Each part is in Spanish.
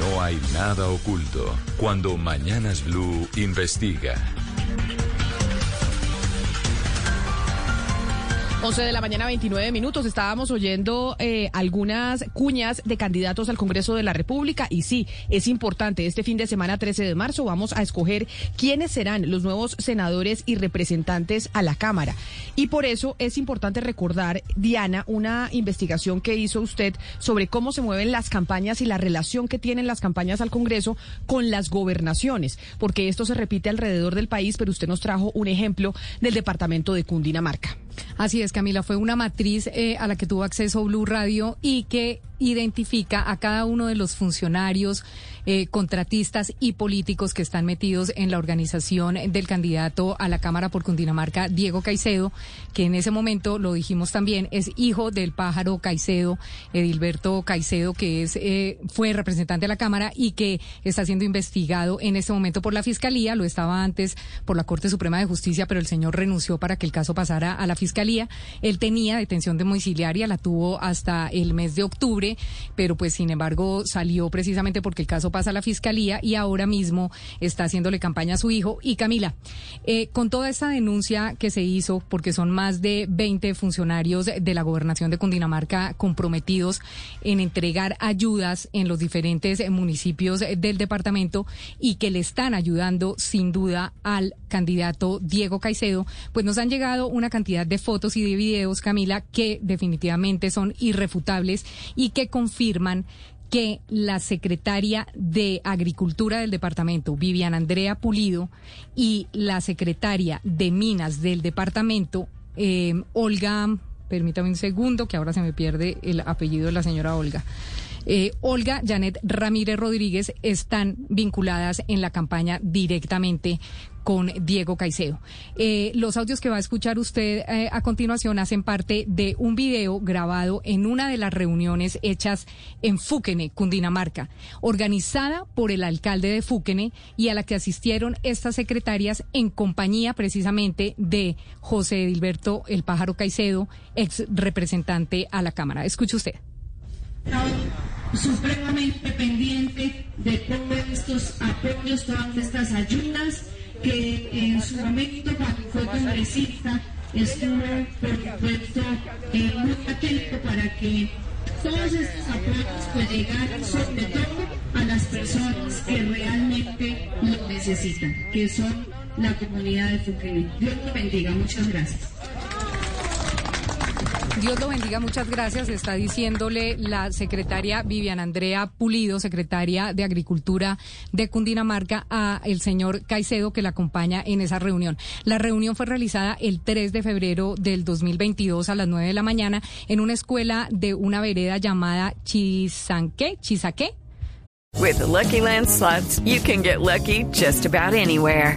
No hay nada oculto cuando Mañanas Blue investiga. 11 de la mañana, 29 minutos. Estábamos oyendo eh, algunas cuñas de candidatos al Congreso de la República. Y sí, es importante. Este fin de semana, 13 de marzo, vamos a escoger quiénes serán los nuevos senadores y representantes a la Cámara. Y por eso es importante recordar, Diana, una investigación que hizo usted sobre cómo se mueven las campañas y la relación que tienen las campañas al Congreso con las gobernaciones. Porque esto se repite alrededor del país, pero usted nos trajo un ejemplo del departamento de Cundinamarca. Así es, Camila, fue una matriz eh, a la que tuvo acceso Blue Radio y que identifica a cada uno de los funcionarios, eh, contratistas y políticos que están metidos en la organización del candidato a la Cámara por Cundinamarca, Diego Caicedo, que en ese momento, lo dijimos también, es hijo del pájaro Caicedo, Edilberto Caicedo, que es eh, fue representante de la Cámara y que está siendo investigado en este momento por la Fiscalía, lo estaba antes por la Corte Suprema de Justicia, pero el señor renunció para que el caso pasara a la Fiscalía. Él tenía detención domiciliaria, la tuvo hasta el mes de octubre pero pues sin embargo salió precisamente porque el caso pasa a la fiscalía y ahora mismo está haciéndole campaña a su hijo. Y Camila, eh, con toda esta denuncia que se hizo, porque son más de 20 funcionarios de la gobernación de Cundinamarca comprometidos en entregar ayudas en los diferentes municipios del departamento y que le están ayudando sin duda al candidato Diego Caicedo, pues nos han llegado una cantidad de fotos y de videos, Camila, que definitivamente son irrefutables y que confirman que la secretaria de Agricultura del departamento, Vivian Andrea Pulido, y la secretaria de Minas del departamento, eh, Olga, permítame un segundo, que ahora se me pierde el apellido de la señora Olga. Eh, Olga Janet Ramírez Rodríguez están vinculadas en la campaña directamente con Diego Caicedo. Eh, los audios que va a escuchar usted eh, a continuación hacen parte de un video grabado en una de las reuniones hechas en Fúquene, Cundinamarca, organizada por el alcalde de Fúquene y a la que asistieron estas secretarias en compañía precisamente de José Edilberto El Pájaro Caicedo, ex representante a la Cámara. Escuche usted supremamente pendiente de todos estos apoyos, todas estas ayudas, que en su momento cuando fue congresista estuvo, por supuesto, eh, muy atento para que todos estos apoyos pues llegaran sobre todo a las personas que realmente lo necesitan, que son la comunidad de Fuquene. Dios lo bendiga, muchas gracias. Dios lo bendiga, muchas gracias. Está diciéndole la secretaria Vivian Andrea Pulido, secretaria de Agricultura de Cundinamarca, a el señor Caicedo que la acompaña en esa reunión. La reunión fue realizada el 3 de febrero del 2022 a las 9 de la mañana en una escuela de una vereda llamada Chisanque, Chisaque. With Lucky Land slots, you can get lucky just about anywhere.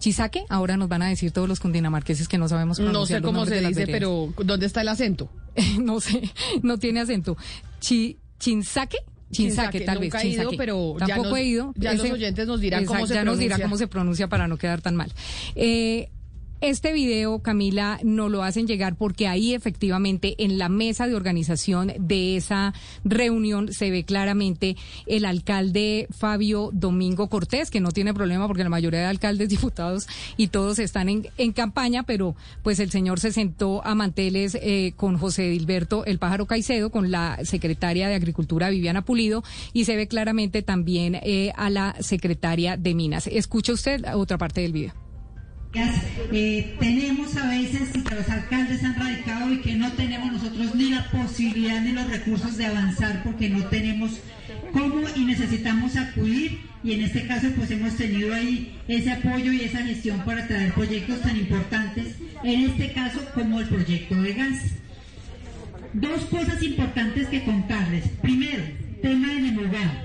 Chisaque, ahora nos van a decir todos los cundinamarqueses que no sabemos No sé pronunciar cómo se dice, pero ¿dónde está el acento? no sé, no tiene acento. Chi, chinsaque. Chinsaque, tal vez. nunca he ido, pero ya Tampoco nos- he ido. ya los oyentes nos dirán cómo se ya nos dirá pronuncia. cómo se pronuncia para no quedar tan mal. Eh, Este video, Camila, nos lo hacen llegar porque ahí efectivamente en la mesa de organización de esa reunión se ve claramente el alcalde Fabio Domingo Cortés, que no tiene problema porque la mayoría de alcaldes, diputados y todos están en, en campaña, pero pues el señor se sentó a manteles eh, con José Dilberto El Pájaro Caicedo, con la secretaria de Agricultura Viviana Pulido y se ve claramente también eh, a la secretaria de Minas. Escucha usted otra parte del video. Eh, tenemos a veces que los alcaldes han radicado y que no tenemos nosotros ni la posibilidad ni los recursos de avanzar porque no tenemos cómo y necesitamos acudir y en este caso pues hemos tenido ahí ese apoyo y esa gestión para traer proyectos tan importantes, en este caso como el proyecto de gas. Dos cosas importantes que contarles. Primero, tema de Nemogá.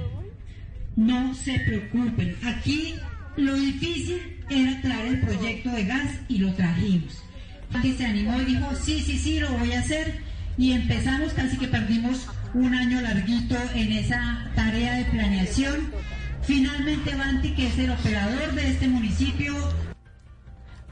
No se preocupen. Aquí lo difícil era traer el proyecto de gas y lo trajimos. Aquí se animó y dijo, sí, sí, sí, lo voy a hacer. Y empezamos, casi que perdimos un año larguito en esa tarea de planeación. Finalmente Banti, que es el operador de este municipio,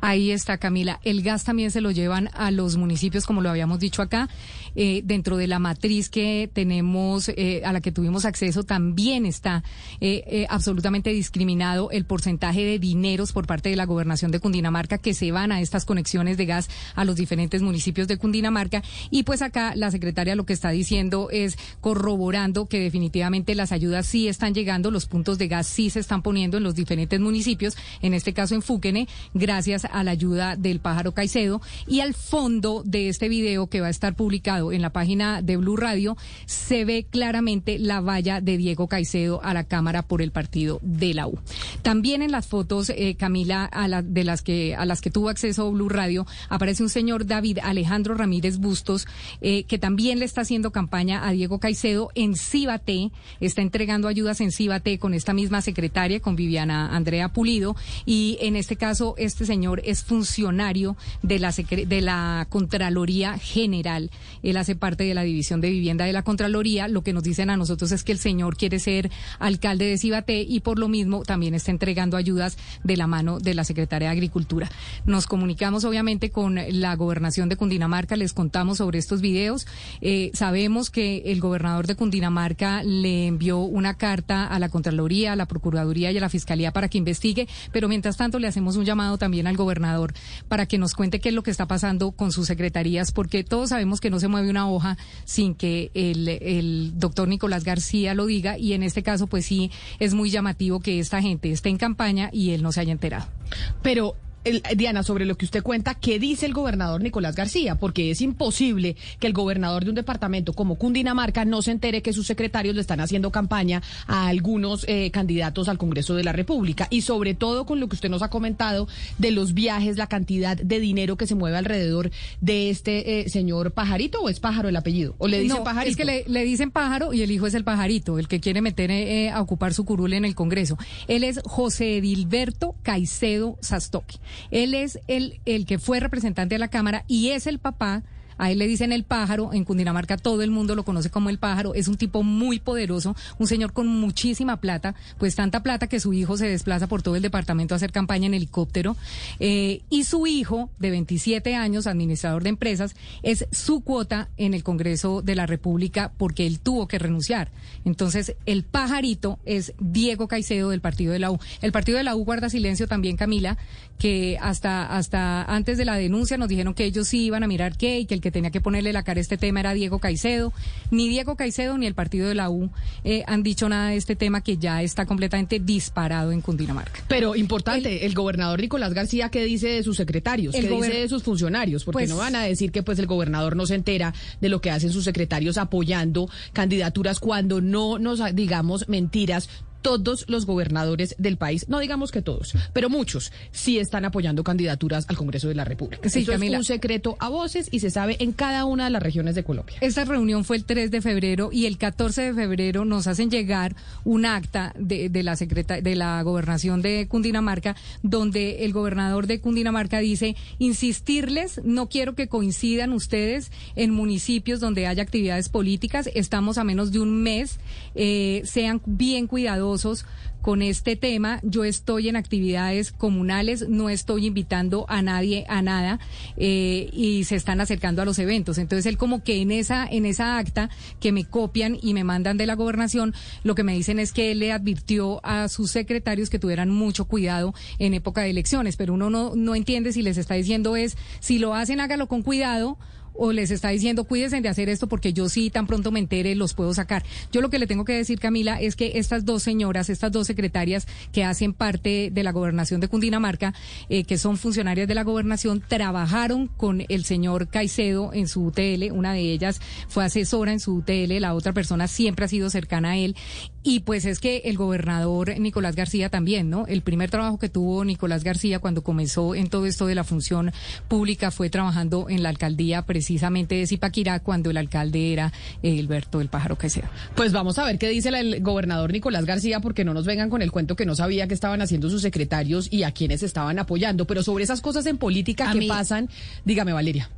Ahí está, Camila. El gas también se lo llevan a los municipios, como lo habíamos dicho acá. Eh, dentro de la matriz que tenemos, eh, a la que tuvimos acceso, también está eh, absolutamente discriminado el porcentaje de dineros por parte de la gobernación de Cundinamarca que se van a estas conexiones de gas a los diferentes municipios de Cundinamarca. Y pues acá la secretaria lo que está diciendo es corroborando que definitivamente las ayudas sí están llegando, los puntos de gas sí se están poniendo en los diferentes municipios, en este caso en Fúquene, gracias a la ayuda del pájaro Caicedo. Y al fondo de este video que va a estar publicado en la página de Blue Radio, se ve claramente la valla de Diego Caicedo a la Cámara por el partido de la U. También en las fotos, eh, Camila, a la, de las que, a las que tuvo acceso Blue Radio, aparece un señor David Alejandro Ramírez Bustos, eh, que también le está haciendo campaña a Diego Caicedo en Cibate, está entregando ayudas en Cibate con esta misma secretaria, con Viviana Andrea Pulido, y en este caso, este señor es funcionario de la, de la Contraloría General. Él hace parte de la División de Vivienda de la Contraloría. Lo que nos dicen a nosotros es que el señor quiere ser alcalde de Cibaté y por lo mismo también está entregando ayudas de la mano de la Secretaría de Agricultura. Nos comunicamos obviamente con la gobernación de Cundinamarca, les contamos sobre estos videos. Eh, sabemos que el gobernador de Cundinamarca le envió una carta a la Contraloría, a la Procuraduría y a la Fiscalía para que investigue, pero mientras tanto le hacemos un llamado también al gobernador para que nos cuente qué es lo que está pasando con sus secretarías, porque todos sabemos que no se mueve una hoja sin que el, el doctor Nicolás García lo diga y en este caso pues sí es muy llamativo que esta gente esté en campaña y él no se haya enterado. Pero Diana, sobre lo que usted cuenta, ¿qué dice el gobernador Nicolás García? Porque es imposible que el gobernador de un departamento como Cundinamarca no se entere que sus secretarios le están haciendo campaña a algunos eh, candidatos al Congreso de la República. Y sobre todo con lo que usted nos ha comentado de los viajes, la cantidad de dinero que se mueve alrededor de este eh, señor Pajarito, ¿o es Pájaro el apellido? ¿O le dicen Pajarito? Es que le, dicen Pájaro y el hijo es el Pajarito, el que quiere meter eh, a ocupar su curul en el Congreso. Él es José Edilberto Caicedo Sastoque. Él es el, el que fue representante de la Cámara y es el papá a él le dicen el pájaro, en Cundinamarca todo el mundo lo conoce como el pájaro, es un tipo muy poderoso, un señor con muchísima plata, pues tanta plata que su hijo se desplaza por todo el departamento a hacer campaña en helicóptero, eh, y su hijo, de 27 años, administrador de empresas, es su cuota en el Congreso de la República porque él tuvo que renunciar. Entonces, el pajarito es Diego Caicedo del partido de la U. El partido de la U guarda silencio también, Camila, que hasta, hasta antes de la denuncia nos dijeron que ellos sí iban a mirar qué y que el que tenía que ponerle la cara a este tema era Diego Caicedo. Ni Diego Caicedo ni el partido de la U eh, han dicho nada de este tema que ya está completamente disparado en Cundinamarca. Pero importante, el, gobernador Nicolás García, ¿qué dice de sus secretarios? ¿Qué dice de sus funcionarios? Porque pues no van a decir que pues el gobernador no se entera de lo que hacen sus secretarios apoyando candidaturas cuando no nos digamos mentiras todos los gobernadores del país, no digamos que todos, pero muchos, sí están apoyando candidaturas al Congreso de la República. Sí, Eso es un secreto a voces y se sabe en cada una de las regiones de Colombia. Esta reunión fue el 3 de febrero y el 14 de febrero nos hacen llegar un acta de, la secreta, de la gobernación de Cundinamarca donde el gobernador de Cundinamarca dice insistirles, no quiero que coincidan ustedes en municipios donde haya actividades políticas, estamos a menos de un mes, eh, sean bien cuidadosos con este tema. Yo estoy en actividades comunales, no estoy invitando a nadie a nada eh, y se están acercando a los eventos. Entonces él como que en esa en esa acta que me copian y me mandan de la gobernación, lo que me dicen es que él le advirtió a sus secretarios que tuvieran mucho cuidado en época de elecciones, pero uno no no entiende si les está diciendo es si lo hacen hágalo con cuidado o les está diciendo cuídense de hacer esto porque yo sí tan pronto me entere los puedo sacar. Yo lo que le tengo que decir, Camila, es que estas dos señoras, estas dos secretarias que hacen parte de la gobernación de Cundinamarca, eh, que son funcionarias de la gobernación, trabajaron con el señor Caicedo en su UTL. Una de ellas fue asesora en su UTL, la otra persona siempre ha sido cercana a él. Y pues es que el gobernador Nicolás García también, ¿no? El primer trabajo que tuvo Nicolás García cuando comenzó en todo esto de la función pública fue trabajando en la alcaldía precisamente de Zipaquirá cuando el alcalde era Alberto del Pájaro Caicedo. Pues vamos a ver qué dice el gobernador Nicolás García, porque no nos vengan con el cuento que no sabía qué estaban haciendo sus secretarios y a quienes estaban apoyando. Pero sobre esas cosas en política que pasan, dígame, Valeria.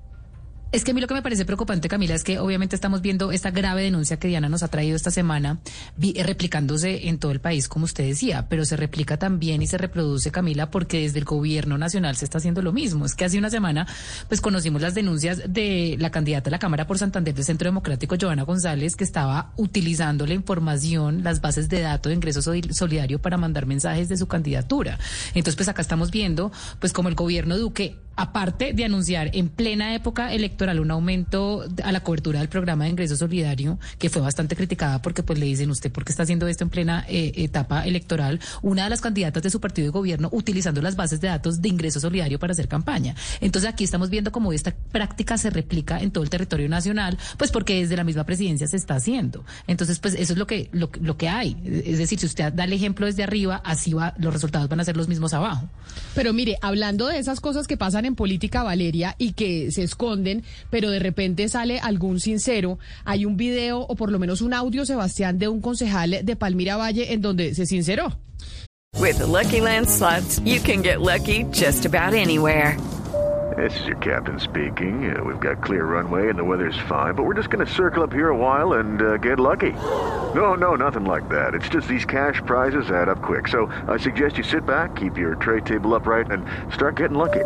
Es que a mí lo que me parece preocupante, Camila, es que obviamente estamos viendo esta grave denuncia que Diana nos ha traído esta semana, eh, replicándose en todo el país, como usted decía, pero se replica también y se reproduce, Camila, porque desde el gobierno nacional se está haciendo lo mismo. Es que hace una semana, pues conocimos las denuncias de la candidata a la Cámara por Santander del Centro Democrático, Joana González, que estaba utilizando la información, las bases de datos de ingreso solidario para mandar mensajes de su candidatura. Entonces, pues acá estamos viendo, pues como el gobierno Duque aparte de anunciar en plena época electoral un aumento a la cobertura del programa de ingreso solidario, que fue bastante criticada porque pues le dicen usted por qué está haciendo esto en plena eh, etapa electoral, una de las candidatas de su partido de gobierno utilizando las bases de datos de ingreso solidario para hacer campaña. Entonces aquí estamos viendo cómo esta práctica se replica en todo el territorio nacional, pues porque desde la misma presidencia se está haciendo. Entonces, pues eso es lo que, lo, lo que hay. Es decir, si usted da el ejemplo desde arriba, así va, los resultados van a ser los mismos abajo. Pero mire, hablando de esas cosas que pasan en política, Valeria, y que se esconden, pero de repente sale algún sincero. Hay un video o por lo menos un audio, Sebastián, de un concejal de Palmira Valle en donde se sinceró. With the Lucky Land slots, you can get lucky just about anywhere. This is your captain speaking. Uh, we've got clear runway and the weather's fine, but we're just going to circle up here a while and uh, get lucky. No, no, nothing like that. It's just these cash prizes add up quick. So I suggest you sit back, keep your tray table upright, and start getting lucky.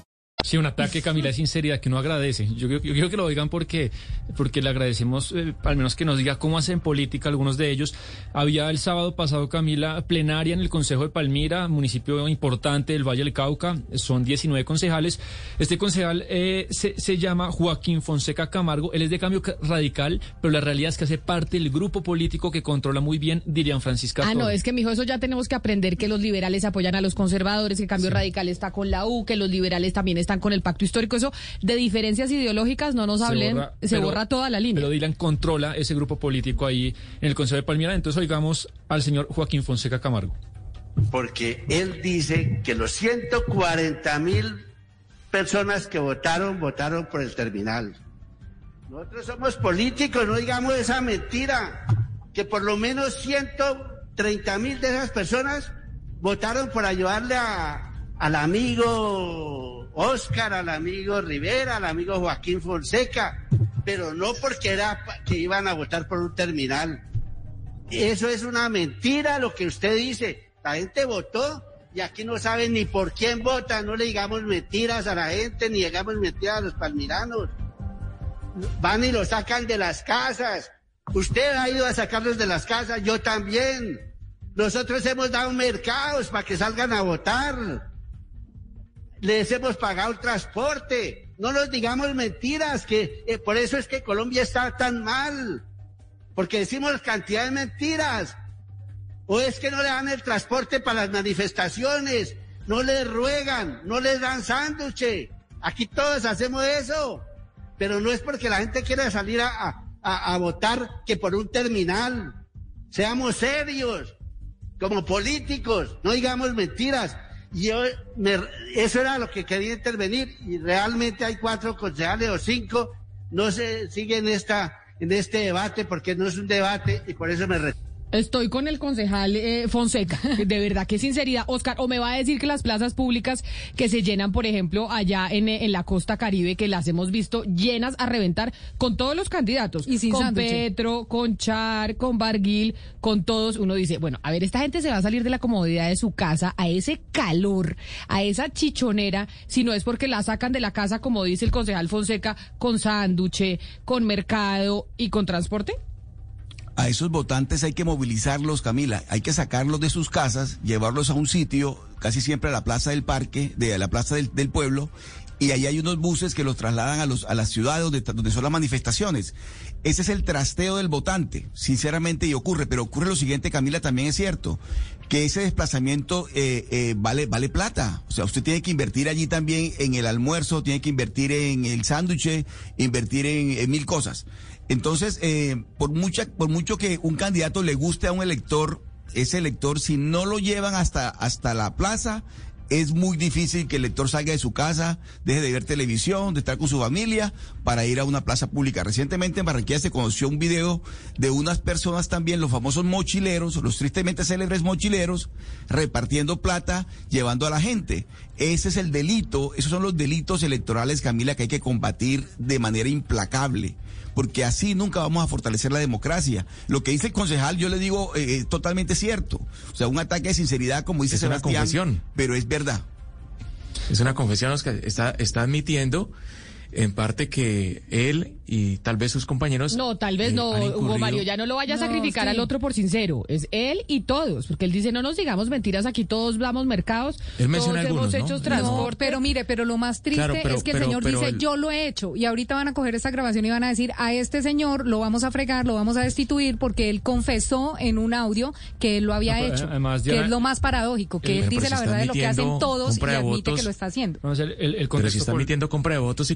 Sí, un ataque, Camila, de sinceridad que no agradece. Yo, yo, quiero que lo digan porque, porque le agradecemos, eh, al menos que nos diga cómo hacen política algunos de ellos. Había el sábado pasado, Camila, plenaria en el Consejo de Palmira, municipio importante del Valle del Cauca. Son 19 concejales. Este concejal eh, se, se, llama Joaquín Fonseca Camargo. Él es de cambio radical, pero la realidad es que hace parte del grupo político que controla muy bien Dirian Francisca. Ah, no, es que, mijo, eso ya tenemos que aprender que los liberales apoyan a los conservadores, que cambio sí. radical está con la U, que los liberales también están con el pacto histórico. Eso de diferencias ideológicas no nos hablen, se borra, se pero, borra toda la línea. Pero Dylan controla ese grupo político ahí en el Consejo de Palmira. Entonces oigamos al señor Joaquín Fonseca Camargo. Porque él dice que los 140 mil personas que votaron, votaron por el terminal. Nosotros somos políticos, no digamos esa mentira, que por lo menos 130 mil de esas personas votaron por ayudarle a, al amigo Oscar, al amigo Rivera, al amigo Joaquín Fonseca, pero no porque era que iban a votar por un terminal. Eso es una mentira lo que usted dice. La gente votó y aquí no saben ni por quién vota. No le digamos mentiras a la gente, ni digamos mentiras a los palmiranos. Van y lo sacan de las casas. Usted ha ido a sacarlos de las casas, yo también. Nosotros hemos dado mercados para que salgan a votar les hemos pagado el transporte. No nos digamos mentiras, que eh, por eso es que Colombia está tan mal, porque decimos cantidad de mentiras. O es que no le dan el transporte para las manifestaciones, no les ruegan, no les dan sándwiches. Aquí todos hacemos eso, pero no es porque la gente quiera salir a, a, a votar que por un terminal. Seamos serios, como políticos, no digamos mentiras. Yo me, eso era lo que quería intervenir y realmente hay cuatro concejales o cinco, no se sigue en esta, en este debate porque no es un debate y por eso me. Estoy con el concejal eh, Fonseca. De verdad, qué sinceridad. Oscar, o me va a decir que las plazas públicas que se llenan, por ejemplo, allá en, eh, en la costa caribe, que las hemos visto llenas a reventar con todos los candidatos. Y sin Con sándwich. Petro, con Char, con Barguil, con todos. Uno dice, bueno, a ver, esta gente se va a salir de la comodidad de su casa a ese calor, a esa chichonera, si no es porque la sacan de la casa, como dice el concejal Fonseca, con sánduche, con mercado y con transporte. A esos votantes hay que movilizarlos, Camila. Hay que sacarlos de sus casas, llevarlos a un sitio, casi siempre a la plaza del parque, de la plaza del, pueblo, y ahí hay unos buses que los trasladan a, los, a las ciudades donde, son las manifestaciones. Ese es el trasteo del votante, sinceramente, y ocurre. Pero ocurre lo siguiente, Camila, también es cierto, que ese desplazamiento eh, eh, vale, vale plata. O sea, usted tiene que invertir allí también en el almuerzo, tiene que invertir en el sándwich, invertir en mil cosas. Entonces, eh, por, mucha, por mucho que un candidato le guste a un elector, ese elector, si no lo llevan hasta, hasta la plaza, es muy difícil que el elector salga de su casa, deje de ver televisión, de estar con su familia, para ir a una plaza pública. Recientemente en Barranquilla se conoció un video de unas personas también, los famosos mochileros, los tristemente célebres mochileros, repartiendo plata, llevando a la gente. Ese es el delito, esos son los delitos electorales, Camila, que hay que combatir de manera implacable porque así nunca vamos a fortalecer la democracia. Lo que dice el concejal, yo le digo, eh, es totalmente cierto. O sea, un ataque de sinceridad, como dice Es una confesión. pero es verdad. Es una confesión, Oscar. Está, está admitiendo en parte que él y tal vez sus compañeros. No, tal vez eh, no, Hugo Mario, ya no lo vaya a No, sacrificar sí. al otro por sincero. Es él y todos, porque él dice, no nos digamos mentiras, aquí todos damos mercados, Él todos menciona hemos algunos, ¿no? hecho No, transporte. No, pero mire, pero lo más triste Claro, pero- es que el pero- señor pero dice, el- yo lo he hecho, y ahorita van a coger esta grabación y van a decir, a este señor lo vamos a fregar, lo vamos a destituir, porque él confesó en un audio que él lo había hecho, además, que es lo más paradójico, que Pero él dice la verdad de lo que hacen todos y admite que lo está haciendo. El, el Pero si contexto está compra de votos y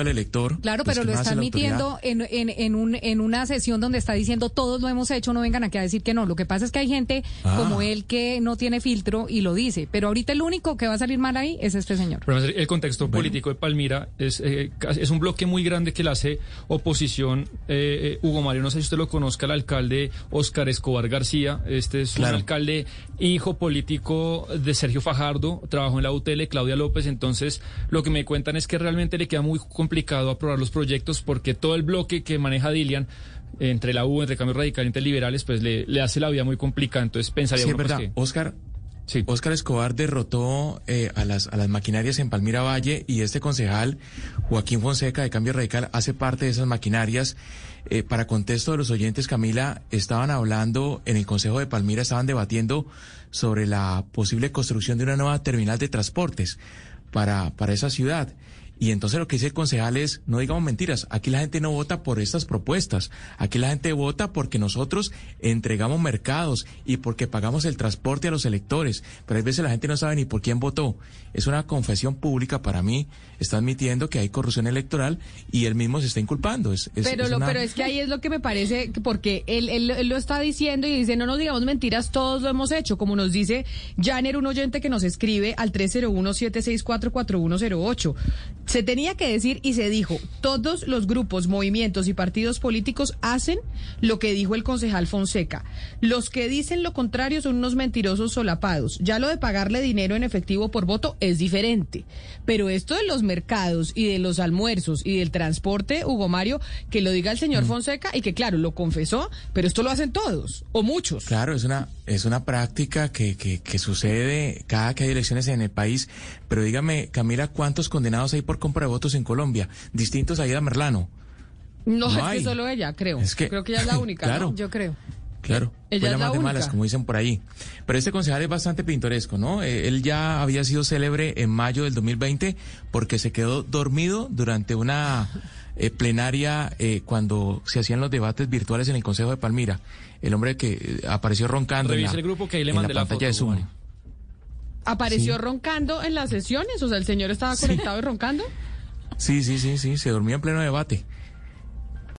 al elector. Claro, pues, pero ¿qué lo está admitiendo en, en, en, un, en una sesión donde está diciendo todos lo hemos hecho, no vengan aquí a decir que no. Lo que pasa es que hay gente Ah. como él que no tiene filtro y lo dice. Pero ahorita el único que va a salir mal ahí es este señor. Pero el contexto político de Palmira es, eh, es un bloque muy grande que le hace oposición. eh, eh, Hugo Mario, no sé si usted lo conozca, el alcalde Oscar Escobar García. Este es Claro. un alcalde hijo político de Sergio Fajardo, trabajó en la UTL, Claudia López. Entonces, lo que me cuentan es que realmente le queda muy complicado aprobar los proyectos porque todo el bloque que maneja Dilian entre la U, entre Cambio Radical y entre liberales, pues le, le hace la vida muy complicada. Entonces pensaría Sí, es uno, pues, verdad. que- Oscar, Sí. Oscar Escobar derrotó eh, a, las, a las maquinarias en Palmira Valle y este concejal, Joaquín Fonseca de Cambio Radical, hace parte de esas maquinarias. Eh, para contexto de los oyentes, Camila, estaban hablando en el Consejo de Palmira, estaban debatiendo sobre la posible construcción de una nueva terminal de transportes para, para esa ciudad. Y entonces lo que dice el concejal es, no digamos mentiras, aquí la gente no vota por estas propuestas, aquí la gente vota porque nosotros entregamos mercados y porque pagamos el transporte a los electores, pero hay veces la gente no sabe ni por quién votó. Es una confesión pública para mí, está admitiendo que hay corrupción electoral y él mismo se está inculpando. Es, es- pero, es lo, una- pero es que ahí es lo que me parece, que porque él, él- él lo está diciendo y dice, no nos digamos mentiras, todos lo hemos hecho, como nos dice Janer, un oyente que nos escribe al 301-764-4108. Se tenía que decir y se dijo, todos los grupos, movimientos y partidos políticos hacen lo que dijo el concejal Fonseca. Los que dicen lo contrario son unos mentirosos solapados. Ya lo de pagarle dinero en efectivo por voto es diferente. Pero esto de los mercados y de los almuerzos y del transporte, Hugo Mario, que lo diga el señor Fonseca y que claro, lo confesó, pero esto lo hacen todos o muchos. Claro, es una, es una práctica que, que, que sucede cada que hay elecciones en el país. Pero dígame, Camila, ¿cuántos condenados hay por compra de votos en Colombia? Distintos a Ida Merlano. No, No es hay. que solo ella, creo. Es que- creo que ella es la única. ¿no? Claro. Yo creo. Claro, Ella fue la la más de malas, como dicen por ahí. Pero este concejal es bastante pintoresco, ¿no? Eh, él ya había sido célebre en mayo del 2020 porque se quedó dormido durante una eh, plenaria eh, cuando se hacían los debates virtuales en el Consejo de Palmira. El hombre que eh, apareció roncando en la, el grupo que ahí le en mandé la pantalla de foto, Zoom. Apareció Sí. roncando en las sesiones, o sea, el señor estaba conectado y roncando. Sí, sí, sí, sí, se dormía en pleno debate.